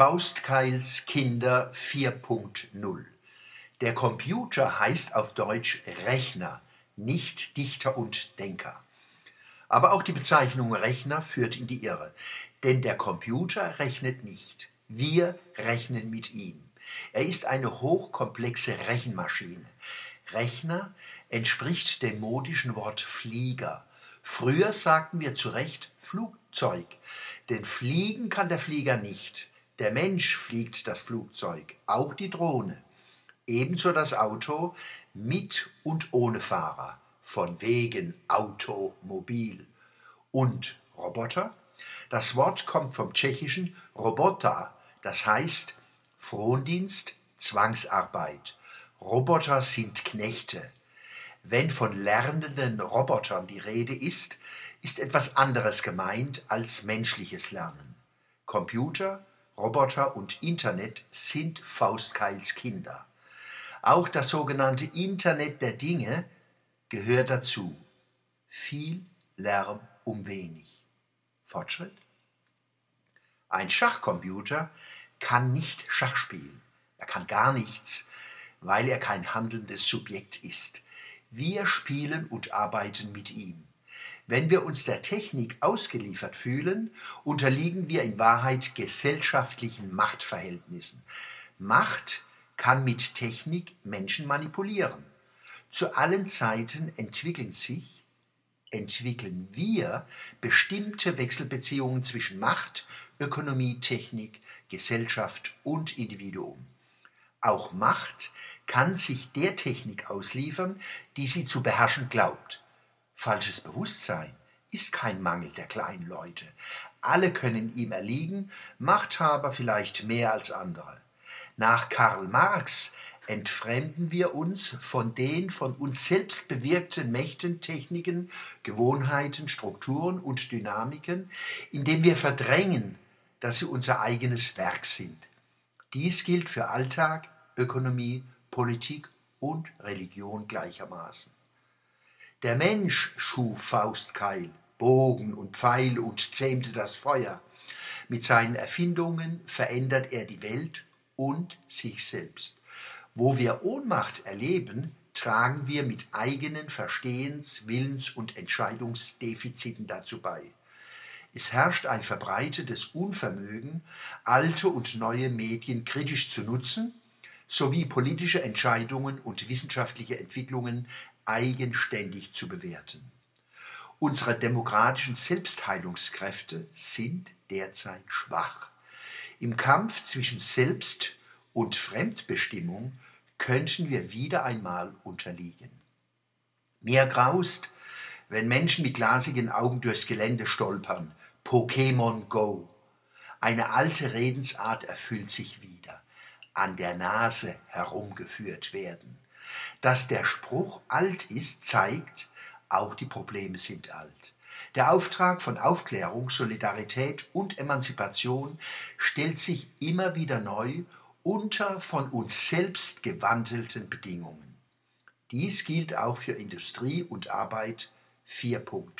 Faustkeils Kinder 4.0. Der Computer heißt auf Deutsch Rechner, nicht Dichter und Denker. Aber auch die Bezeichnung Rechner führt in die Irre, denn der Computer rechnet nicht. Wir rechnen mit ihm. Er ist eine hochkomplexe Rechenmaschine. Rechner entspricht dem modischen Wort Flieger. Früher sagten wir zu Recht Flugzeug, denn fliegen kann der Flieger nicht. Der Mensch fliegt das Flugzeug, auch die Drohne. Ebenso das Auto mit und ohne Fahrer, von wegen Automobil. Und Roboter? Das Wort kommt vom tschechischen Robota, das heißt Frondienst, Zwangsarbeit. Roboter sind Knechte. Wenn von lernenden Robotern die Rede ist, ist etwas anderes gemeint als menschliches Lernen. Computer, Roboter und Internet sind Faustkeils Kinder. Auch das sogenannte Internet der Dinge gehört dazu. Viel Lärm um wenig. Fortschritt? Ein Schachcomputer kann nicht Schach spielen. Er kann gar nichts, weil er kein handelndes Subjekt ist. Wir spielen und arbeiten mit ihm. Wenn wir uns der Technik ausgeliefert fühlen, unterliegen wir in Wahrheit gesellschaftlichen Machtverhältnissen. Macht kann mit Technik Menschen manipulieren. Zu allen Zeiten entwickeln sich, entwickeln wir bestimmte Wechselbeziehungen zwischen Macht, Ökonomie, Technik, Gesellschaft und Individuum. Auch Macht kann sich der Technik ausliefern, die sie zu beherrschen glaubt. Falsches Bewusstsein ist kein Mangel der kleinen Leute. Alle können ihm erliegen, Machthaber vielleicht mehr als andere. Nach Karl Marx entfremden wir uns von den von uns selbst bewirkten Mächten, Techniken, Gewohnheiten, Strukturen und Dynamiken, indem wir verdrängen, dass sie unser eigenes Werk sind. Dies gilt für Alltag, Ökonomie, Politik und Religion gleichermaßen. Der Mensch schuf Faustkeil, Bogen und Pfeil und zähmte das Feuer. Mit seinen Erfindungen verändert er die Welt und sich selbst. Wo wir Ohnmacht erleben, tragen wir mit eigenen Verstehens-, Willens- und Entscheidungsdefiziten dazu bei. Es herrscht ein verbreitetes Unvermögen, alte und neue Medien kritisch zu nutzen, sowie politische Entscheidungen und wissenschaftliche Entwicklungen eigenständig zu bewerten. Unsere demokratischen Selbstheilungskräfte sind derzeit schwach. Im Kampf zwischen Selbst- und Fremdbestimmung könnten wir wieder einmal unterliegen. Mir graust, wenn Menschen mit glasigen Augen durchs Gelände stolpern. Pokémon Go. Eine alte Redensart erfüllt sich wieder. An der Nase herumgeführt werden. Dass der Spruch alt ist, zeigt, auch die Probleme sind alt. Der Auftrag von Aufklärung, Solidarität und Emanzipation stellt sich immer wieder neu unter von uns selbst gewandelten Bedingungen. Dies gilt auch für Industrie und Arbeit 4.0.